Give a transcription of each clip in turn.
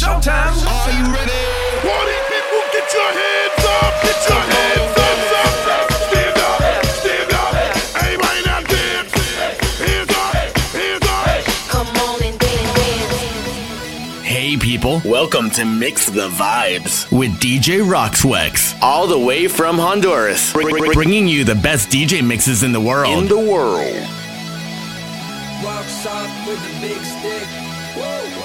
showtime. Are you ready? Party people, get your hands up, get your hands up, up, up. Stand up, stand up. Everybody now dance. Hands up, hands up. Come on and dance, dance. Hey people, welcome to Mix the Vibes with DJ Roxwex, all the way from Honduras, bring- bring- bringing you the best DJ mixes in the world. In the world. Walks off with a big stick. When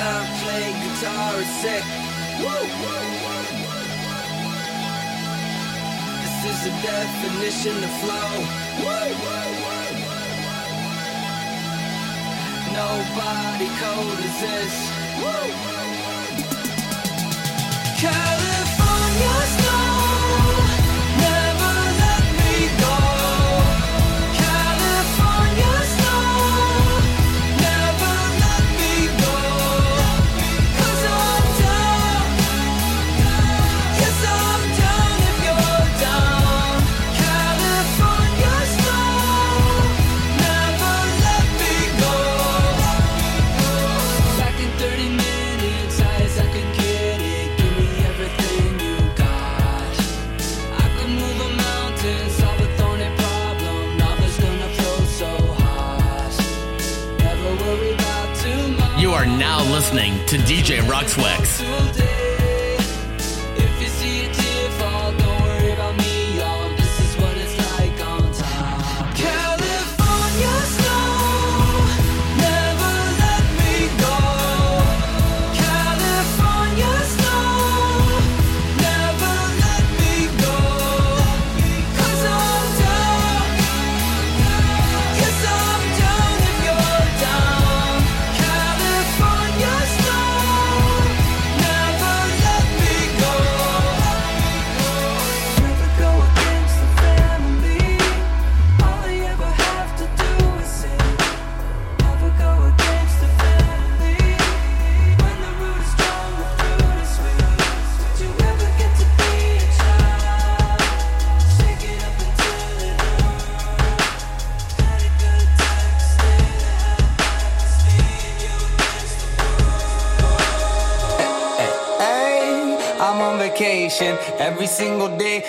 I play guitar, it's sick. This is the definition of flow. Nobody cold as this. California listening to DJ Roxwex.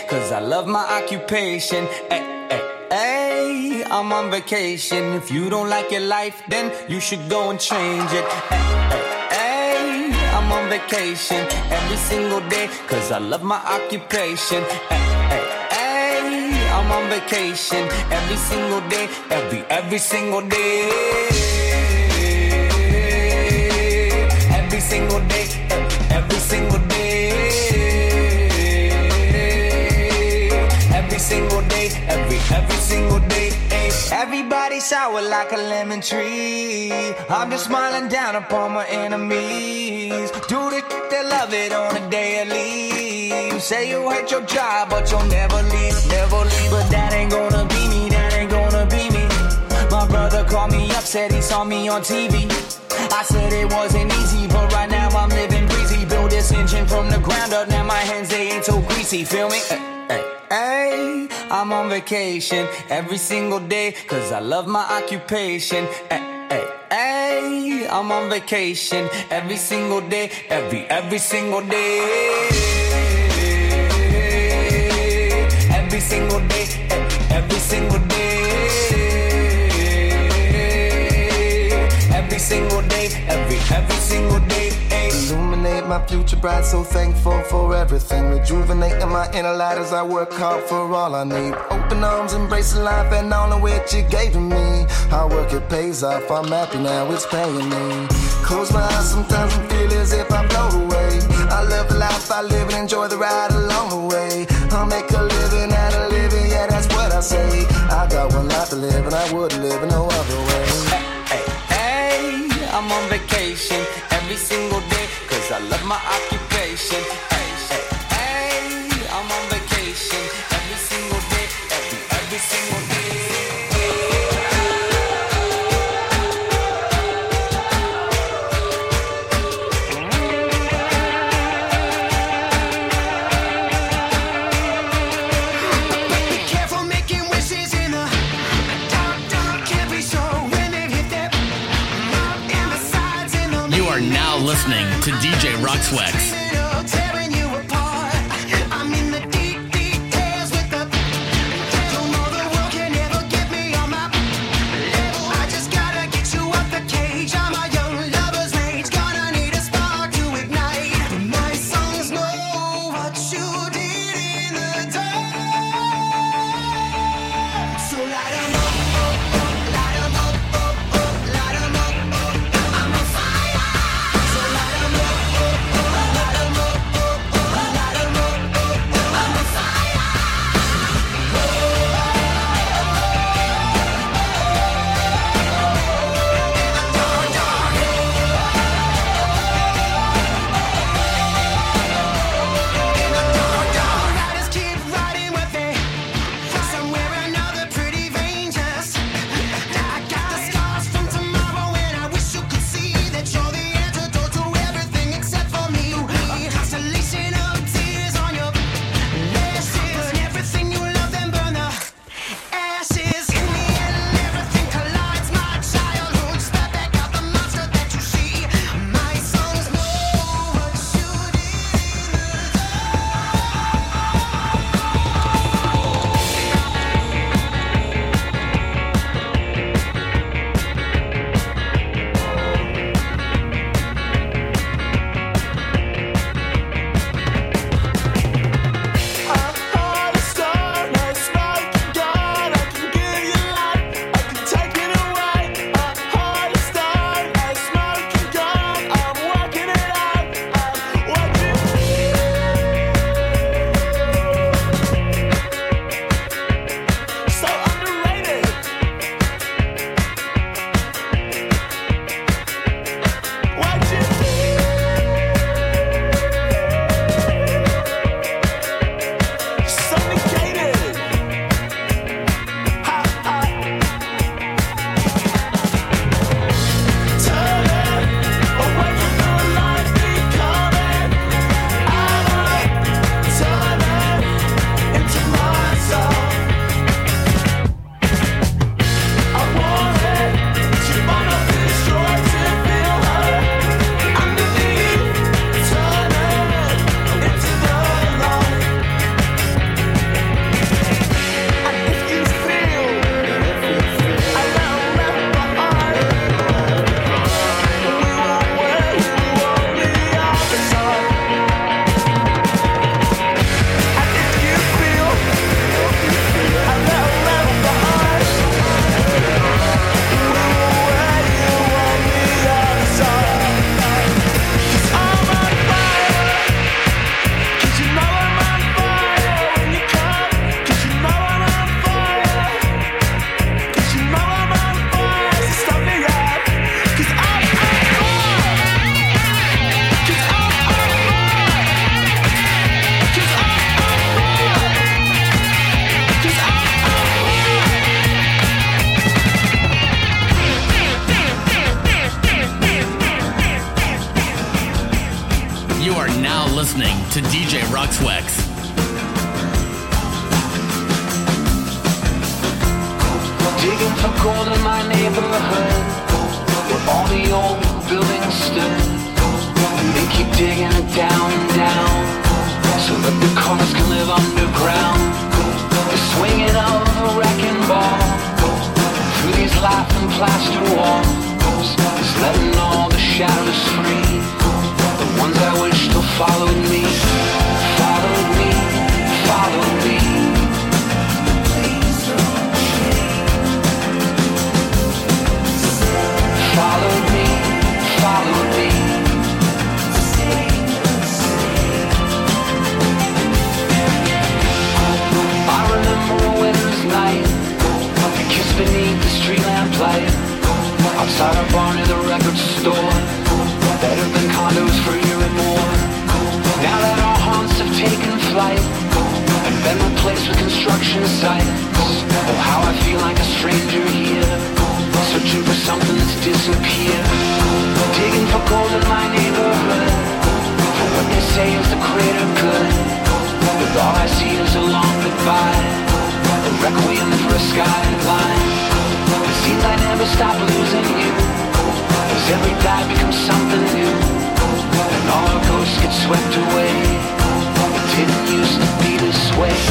Cause I love my occupation. Hey, hey, hey, I'm on vacation. If you don't like your life, then you should go and change it. Hey, hey, hey, I'm on vacation every single day cause I love my occupation. Hey, hey, hey, I'm on vacation every single day, every, every single day. Every single day, Everybody sour like a lemon tree. I'm just smiling down upon my enemies. Do the they love it on a daily. Say you hate your job, but you'll never leave, never leave. But that ain't gonna be me, that ain't gonna be me. My brother called me up, said he saw me on TV. I said it wasn't easy, but right now I'm living breezy. Build this engine from the ground up, now my hands they ain't so greasy. Feel me? Hey, hey, hey, I'm on vacation every single day, cause I love my occupation. Hey, hey, hey, I'm on vacation every single day, every, every single day. Every single day, every single day. Every single day, every, every single day. Illuminate my future bright, so thankful for everything. Rejuvenating my inner light as I work hard for all I need. Open arms, embracing life and all of which you gave to me. Hard work, it pays off. I'm happy now, it's paying me. Close my eyes sometimes and feel as if I float away. I love the life I live and enjoy the ride along the way. I'll make a living out of living, yeah, that's what I say. I got one life to live and I wouldn't live in no other way. Hey, hey, I'm on vacation every single day, I love my occupation. Listening to DJ Roxwex. life becomes something new. And all our ghosts get swept away. It didn't used to be this way.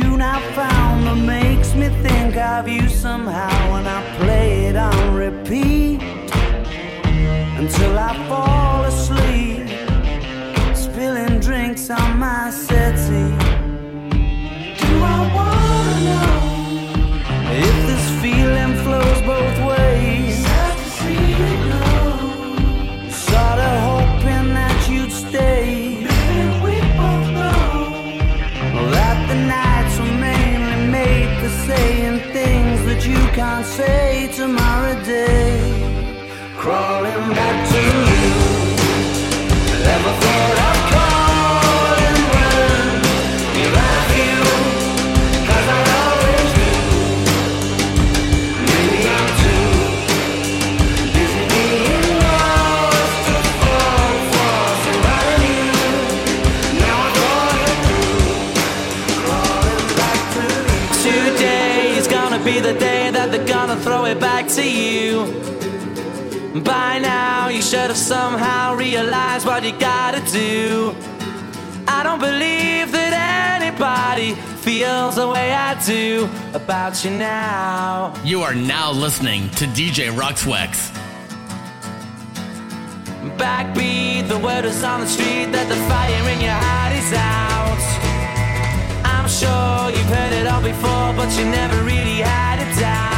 tune I found that makes me think of you somehow, and I play it on repeat until I fall asleep, spilling drinks on my settee. can't say tomorrow day. Crawling back to throw it back to you. By now, you should have somehow realized what you gotta do. I don't believe that anybody feels the way I do about you now. You are now listening to DJ Roxwex. Backbeat, the word is on the street that the fire in your heart is out. I'm sure you've heard it all before, but you never really had it down.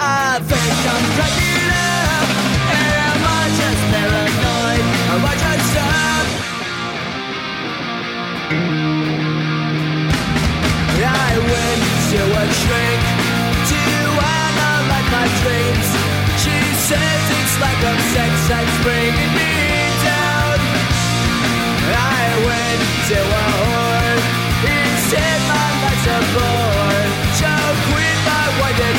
I think I'm regular. And am I just paranoid? I? I went to a to analyze my dreams. She says it's like bringing me down. I went to a whore. He said my life's a bore. Quit my white and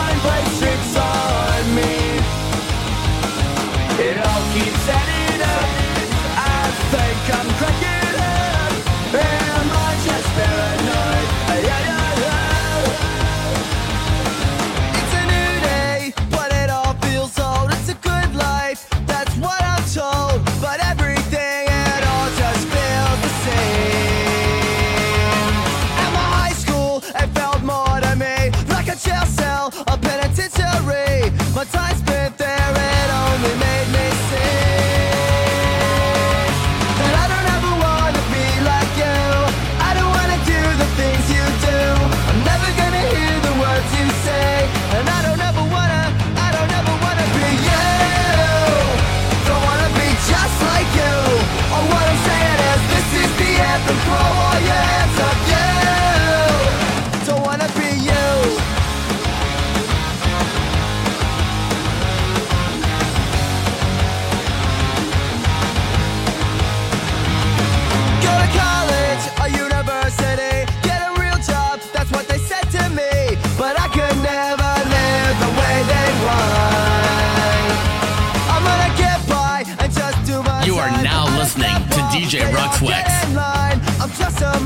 flex. Line. I'm just a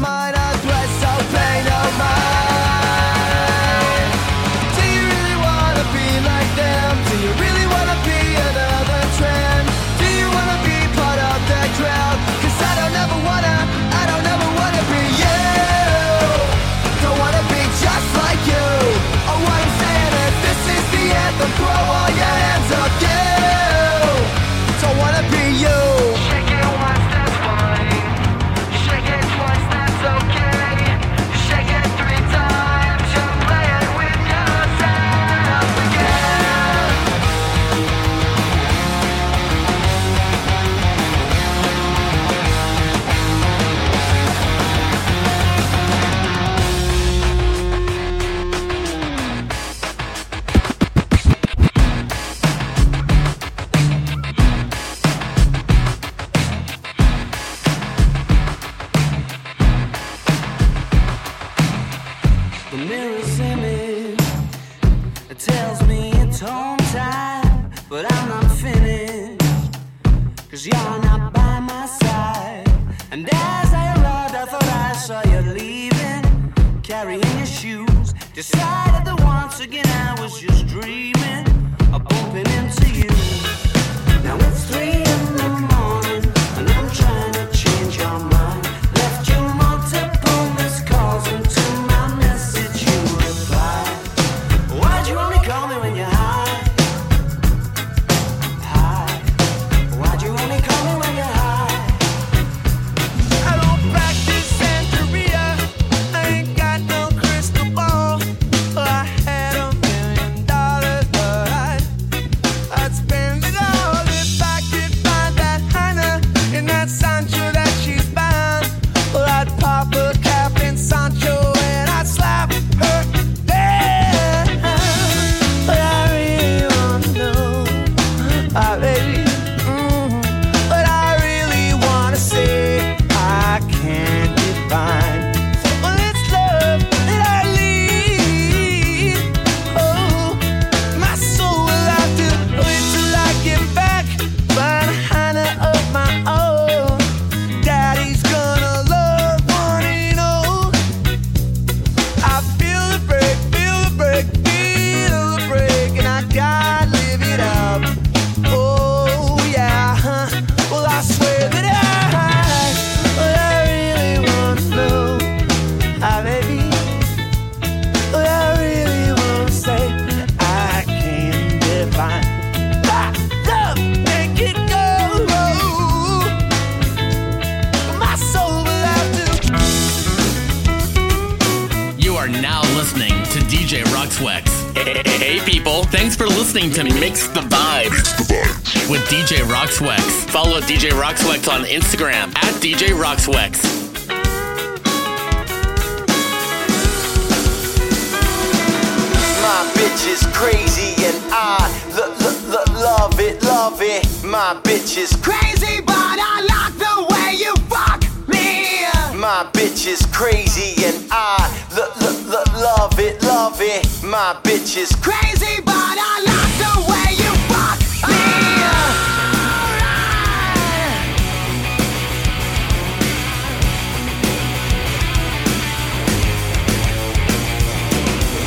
it, love it. My bitch is Crazy, but I like the way you fuck me.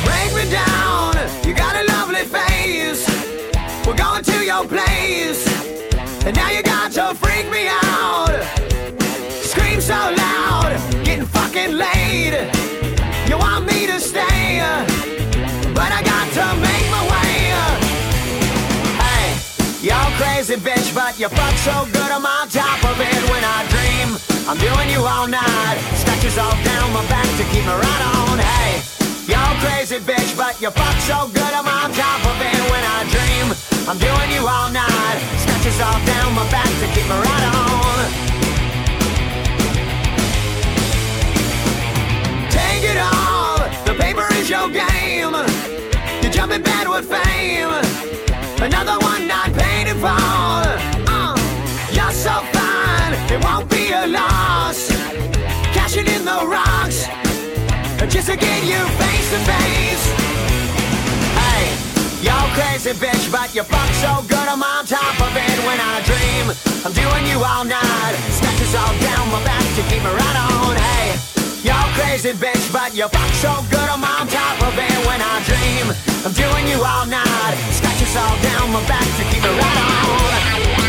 Break me down. You got a lovely face. We're going to your place, and now you crazy bitch, but you fuck so good I'm on top of it when I dream. I'm doing you all night, scratches all down my back to keep me right on. Hey, y'all crazy bitch, but you fuck so good I'm on top of it when I dream. I'm doing you all night, scratches all down my back to keep me right on. Take it all, the paper is your game. You jump in bed with fame. Another one not paid in full. Uh, you're so fine, it won't be a loss. Cashing in the rocks, just to get you face to face. Hey, y'all crazy bitch, but you fuck so good I'm on top of it when I dream. I'm doing you all night, scratches all down my back to keep me right on. Hey, y'all crazy bitch, but you fuck so good I'm on top of it when I dream. I'm doing you all night, scratches all down my back to keep me right on.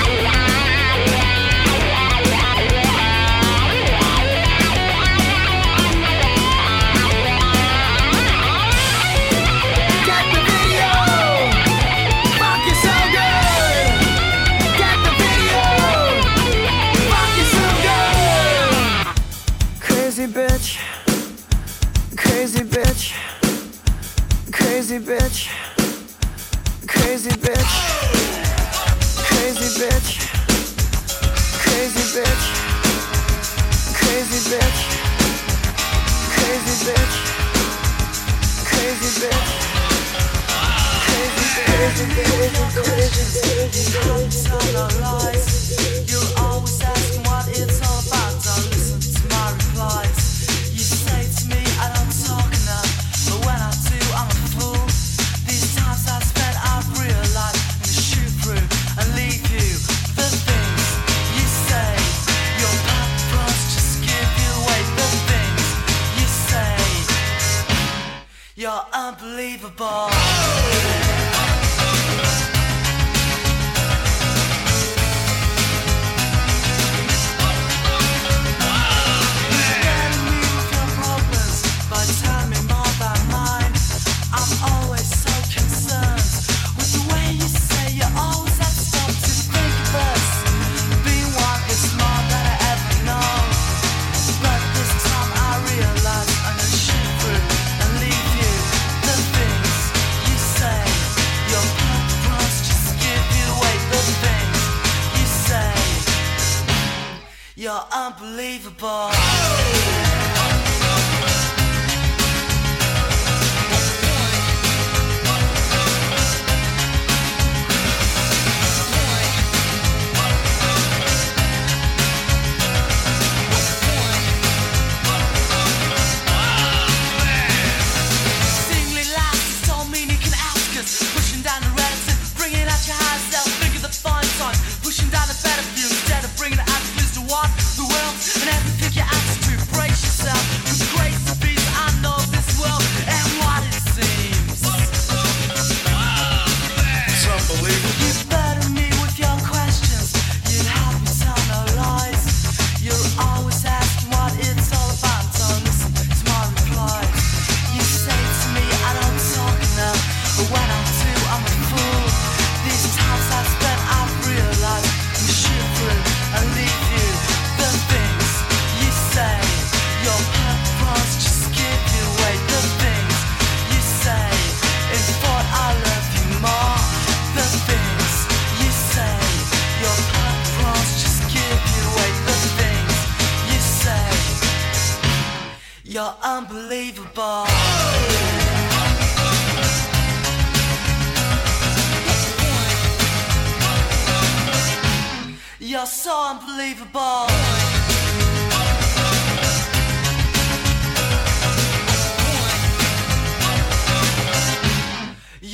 Unbelievable.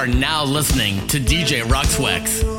are now listening to DJ Roxwex.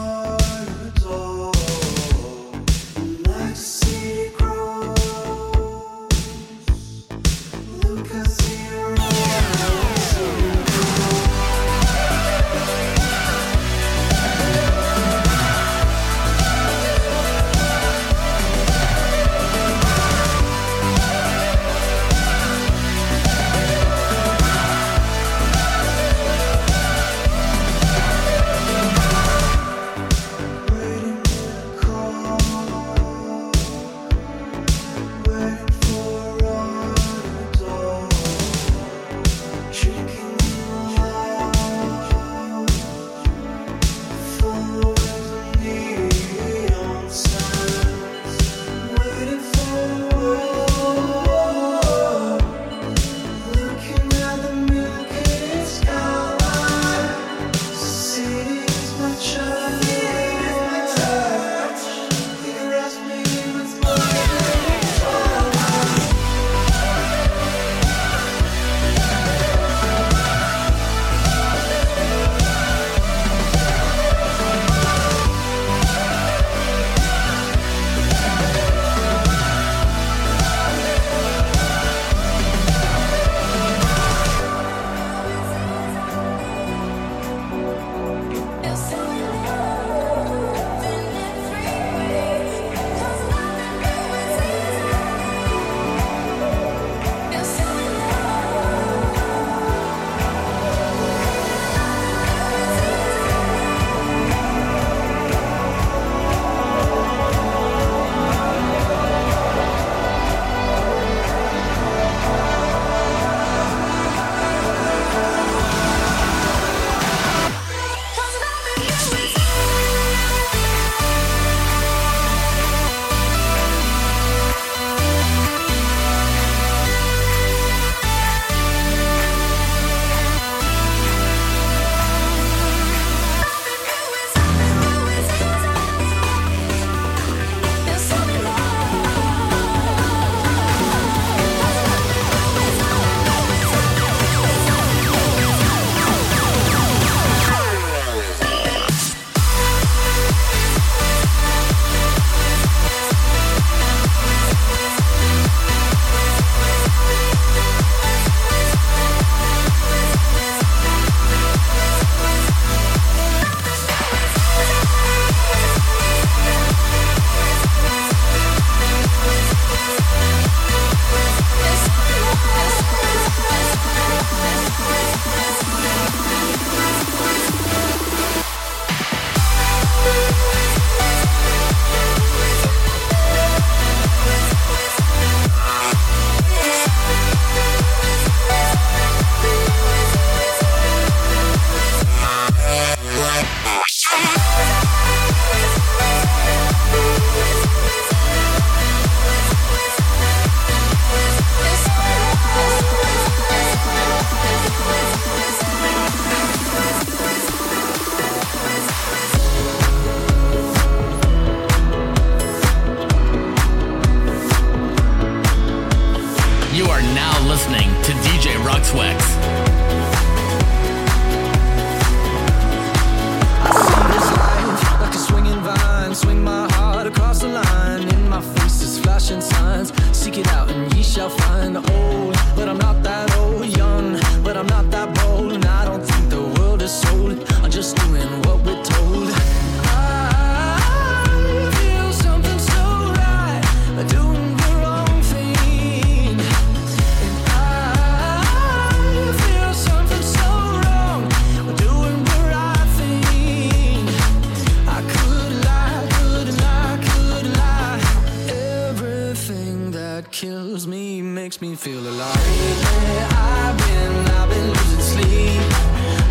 kills me, makes me feel alive. Lately, I've been, I've been losing sleep,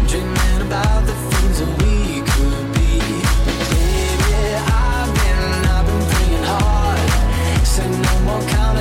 dreaming about the things that we could be. Baby, I've been, I've been praying hard, Say no more counting.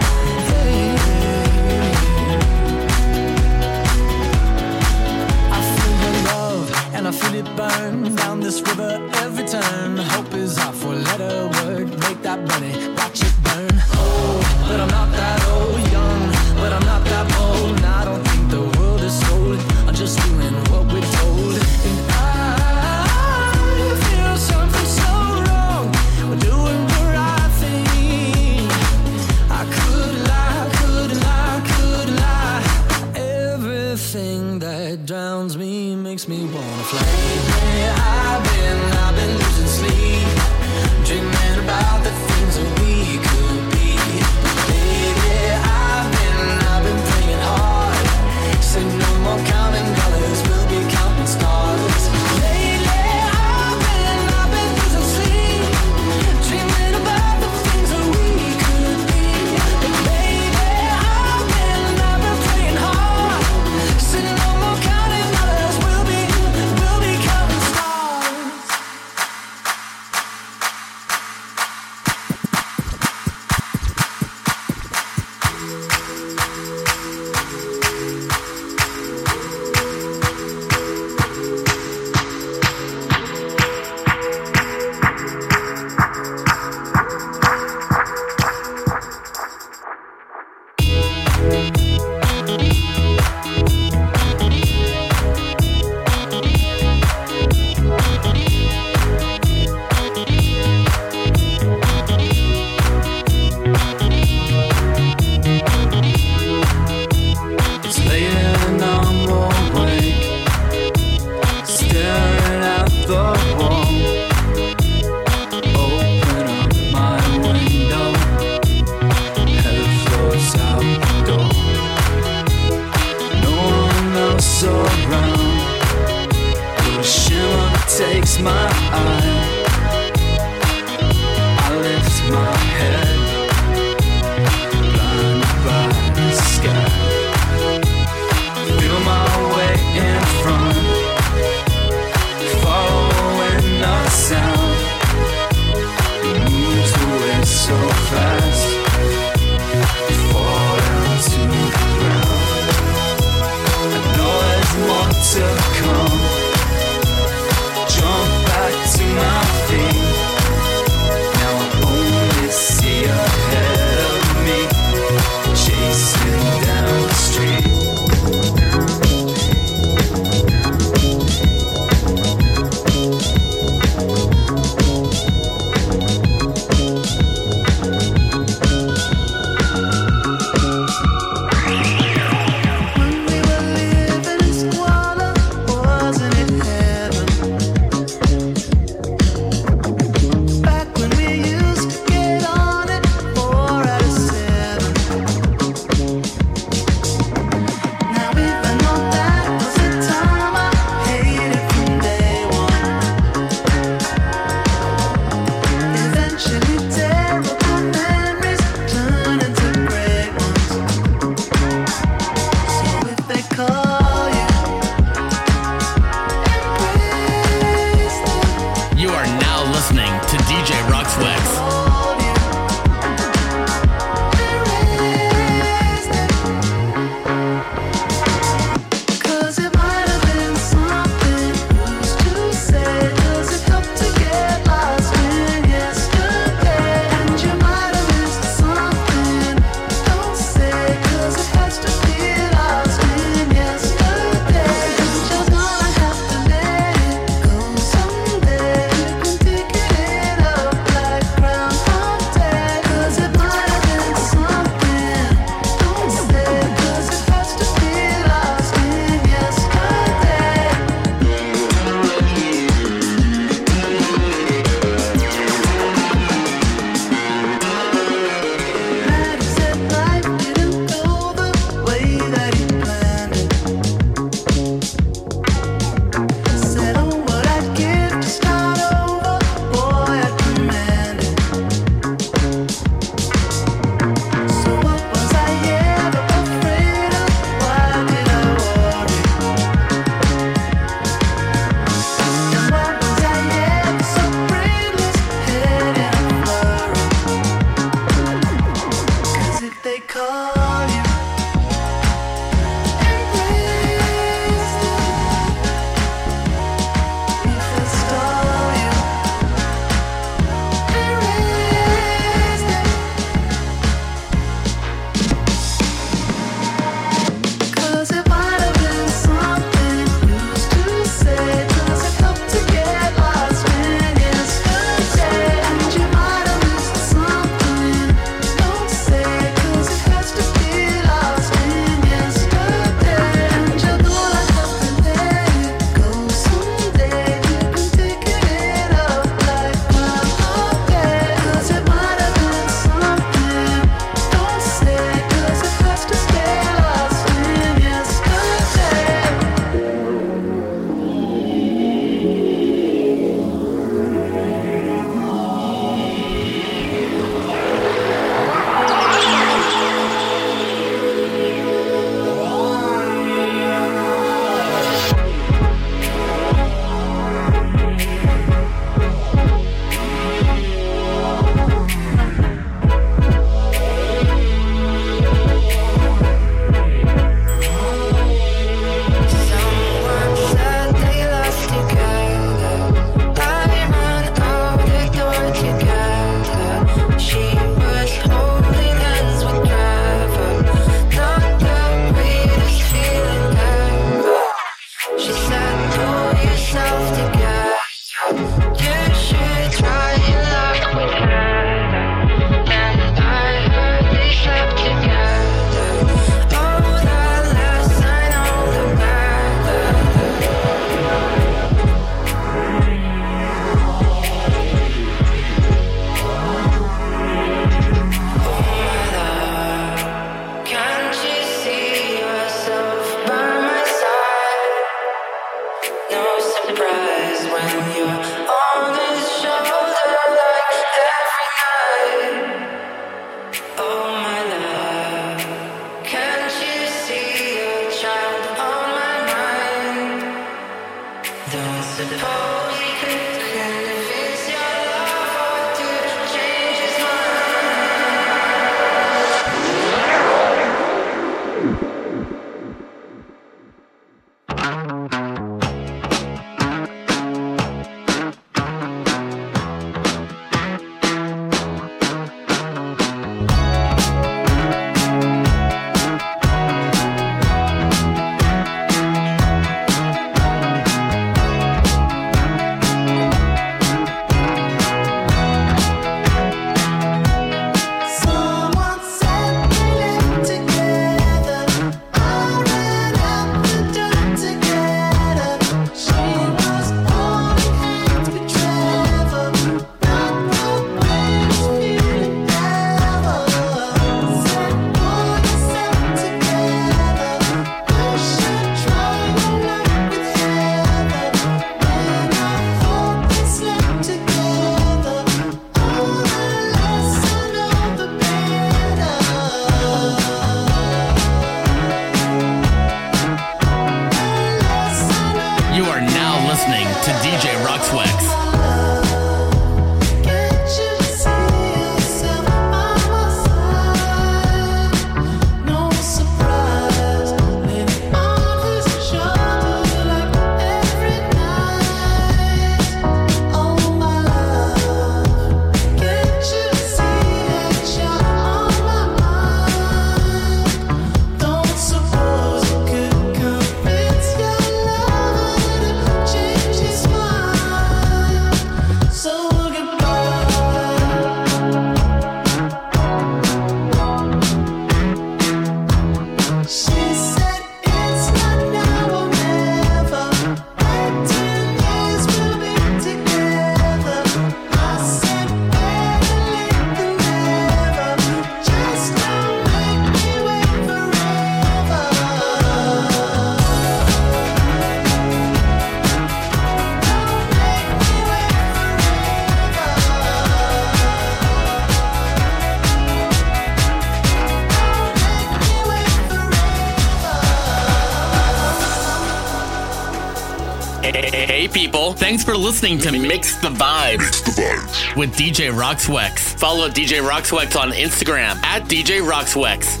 for listening to Mix the Vibes. Mix the Vibes. With DJ Roxwex. Follow DJ Roxwex on Instagram at DJ Roxwex.